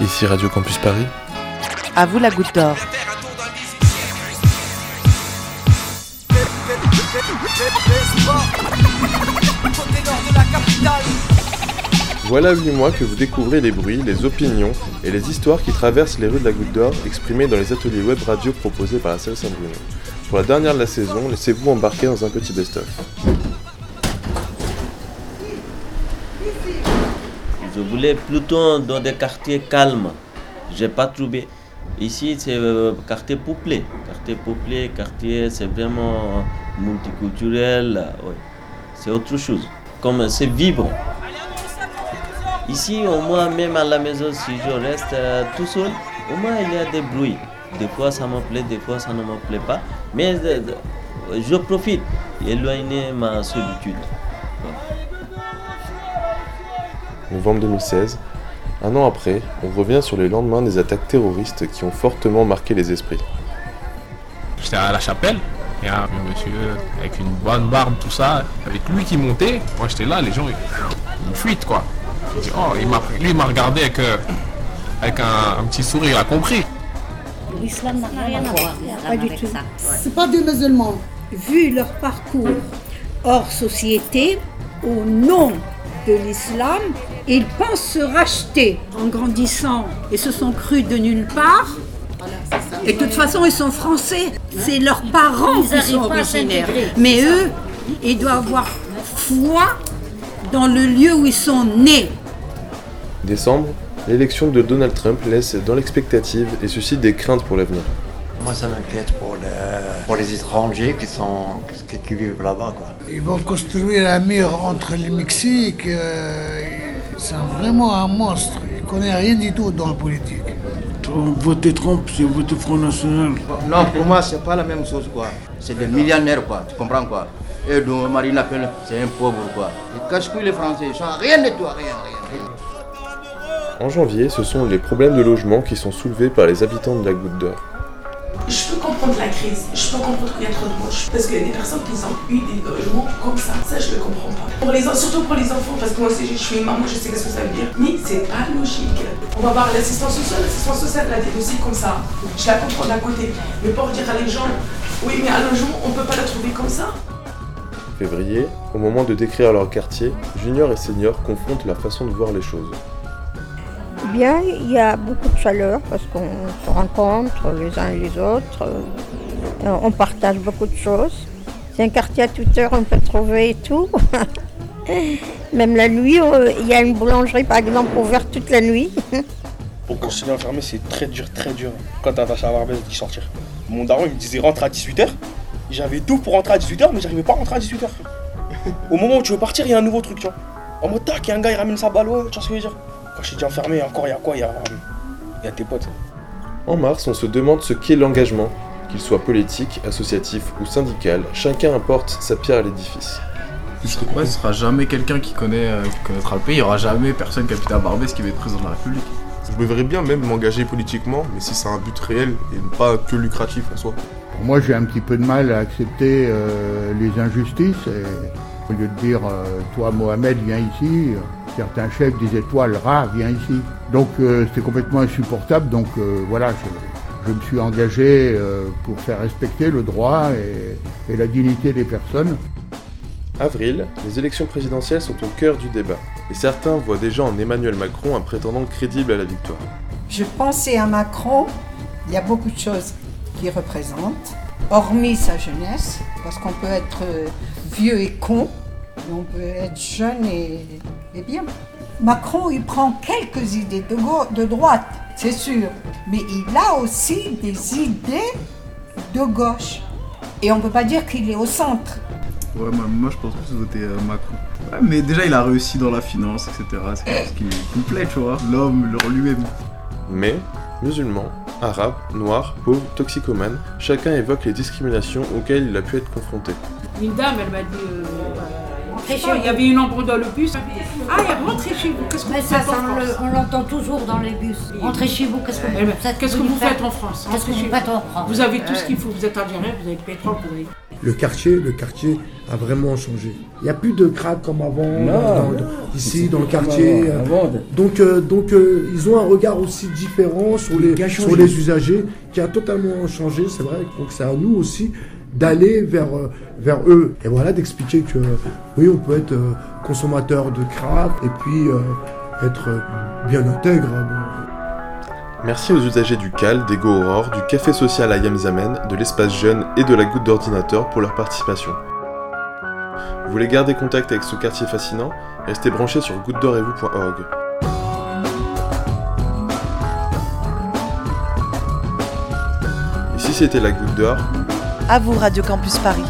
Ici Radio Campus Paris. À vous la goutte d'or. Voilà 8 mois que vous découvrez les bruits, les opinions et les histoires qui traversent les rues de la Goutte d'Or exprimées dans les ateliers web radio proposés par la salle Saint-Bruno. Pour la dernière de la saison, laissez-vous embarquer dans un petit best-of. Voulais plutôt dans des quartiers calmes. J'ai pas trouvé. Ici, c'est euh, quartier peuplé. Quartier peuplé, quartier, c'est vraiment multiculturel. euh. C'est autre chose. Comme c'est vibrant. Ici, au moins, même à la maison, si je reste euh, tout seul, au moins il y a des bruits. Des fois ça me plaît, des fois ça ne me plaît pas. Mais euh, je profite, éloigner ma solitude. Novembre 2016. Un an après, on revient sur les lendemains des attaques terroristes qui ont fortement marqué les esprits. J'étais à la chapelle, il y a un monsieur avec une bonne barbe, tout ça, avec lui qui montait. Moi j'étais là, les gens ils, ils fuitent quoi. Dit, oh, il m'a, lui il m'a regardé avec, euh, avec un, un petit sourire, il a compris. L'islam n'a rien à voir Pas du avec tout. ça. C'est pas des musulmans. Vu leur parcours hors société, au nom de l'islam, ils pensent se racheter en grandissant et se sont crus de nulle part. Et de toute façon, ils sont français. C'est leurs parents Ils qui sont originaires. Mais eux, ils doivent avoir foi dans le lieu où ils sont nés. Décembre, l'élection de Donald Trump laisse dans l'expectative et suscite des craintes pour l'avenir. Moi, ça m'inquiète pour, le- pour les étrangers qui, sont, qui, qui vivent là-bas. Quoi. Ils vont construire un mur entre le Mexique. euh, c'est vraiment un monstre. Il ne connaît rien du tout dans la politique. Voter Trump, c'est voter Front National. Non, pour moi, c'est pas la même chose, quoi. C'est des millionnaires, quoi. Tu comprends, quoi. Et donc, Marine Le Pen, c'est un pauvre, quoi. Ils cachent les Français. Ils sont rien de toi, rien, rien. En janvier, ce sont les problèmes de logement qui sont soulevés par les habitants de la Goutte d'Or. Je peux comprendre la crise, je peux comprendre qu'il y a trop de moches. Parce qu'il y a des personnes qui ont eu des logements comme ça, ça je le comprends pas. Surtout pour les enfants, parce que moi aussi je suis maman, je sais ce que ça veut dire. Mais c'est pas logique. On va voir l'assistance sociale, l'assistance sociale elle a des dossiers comme ça. Je la comprends d'un côté. Mais pour dire à les gens, oui mais un logement, on peut pas le trouver comme ça. Février, au moment de décrire leur quartier, Junior et Senior confrontent leur façon de voir les choses. Bien, il y a beaucoup de chaleur parce qu'on se rencontre les uns et les autres. euh, On partage beaucoup de choses. C'est un quartier à toute heure, on peut trouver tout. Même la nuit, il y a une boulangerie par exemple ouverte toute la nuit. Pour continuer enfermé, c'est très dur, très dur. Quand t'attaches à la barbette d'y sortir. Mon daron, il me disait rentre à 18h. J'avais tout pour rentrer à 18h, mais j'arrivais pas à rentrer à 18h. Au moment où tu veux partir, il y a un nouveau truc, tu vois. En mode tac, il y a un gars, il ramène sa balle, ouais, tu vois ce que je veux dire. Quand je dit enfermé, encore, il y a quoi Il y a, il y a tes potes. En mars, on se demande ce qu'est l'engagement, qu'il soit politique, associatif ou syndical, chacun apporte sa pierre à l'édifice. Ouais, ce sera jamais quelqu'un qui, connaît, euh, qui connaîtra le pays, il y aura jamais personne qui a habité à Barbès qui va être président de la République. Je me verrais bien même m'engager politiquement, mais si c'est un but réel et pas que lucratif en soi. Moi, j'ai un petit peu de mal à accepter euh, les injustices. Et, au lieu de dire, euh, toi, Mohamed, viens ici, euh, certains chefs disaient, toi, le rat, viens ici. Donc, euh, c'était complètement insupportable. Donc, euh, voilà, je, je me suis engagé euh, pour faire respecter le droit et, et la dignité des personnes. Avril, les élections présidentielles sont au cœur du débat, et certains voient déjà en Emmanuel Macron un prétendant crédible à la victoire. Je pensais à Macron, il y a beaucoup de choses qu'il représente, hormis sa jeunesse, parce qu'on peut être euh, vieux et con, mais on peut être jeune et, et bien. Macron, il prend quelques idées de, de droite, c'est sûr, mais il a aussi des idées de gauche. Et on ne peut pas dire qu'il est au centre. Ouais, moi, moi, je pense plus voter euh, Macron. Ouais, mais déjà il a réussi dans la finance, etc. C'est chose qui, me plaît, tu vois. L'homme, lui-même. Mais, musulmans, arabes, noirs, pauvres, toxicomanes, chacun évoque les discriminations auxquelles il a pu être confronté. Une dame, elle m'a dit. euh, Rentrez chez pas, il y vous. avait une embrouille dans le bus. Ah, il y a rentrez chez vous. Qu'est-ce que Mais vous ça, faites ça, on France le- on l'entend toujours dans les bus. Rentrez chez vous, qu'est-ce que Eh ben, vous faites Qu'est-ce que vous faites en France Qu'est-ce que vous faites en France Vous avez tout ce qu'il faut. Vous êtes algérien, vous avez le pétrole, vous avez. Le quartier, le quartier a vraiment changé. Il n'y a plus de crack comme avant Non. dans- dans- ici dans le quartier. avant. Donc, euh, donc euh, ils ont un regard aussi différent sur les, sur les usagers, qui a totalement changé, c'est vrai. Donc c'est à nous aussi d'aller vers, euh, vers eux. Et voilà, d'expliquer que oui, on peut être consommateur de crack et puis être bien intègre. Merci aux usagers du CAL, des Go Aurore, du Café Social à Yamzamen, de l'Espace Jeune et de la Goutte d'Ordinateur pour leur participation. Vous voulez garder contact avec ce quartier fascinant? Restez branchés sur gouttedorezvous.org. Et si c'était la Goutte d'Or? À vous, Radio Campus Paris.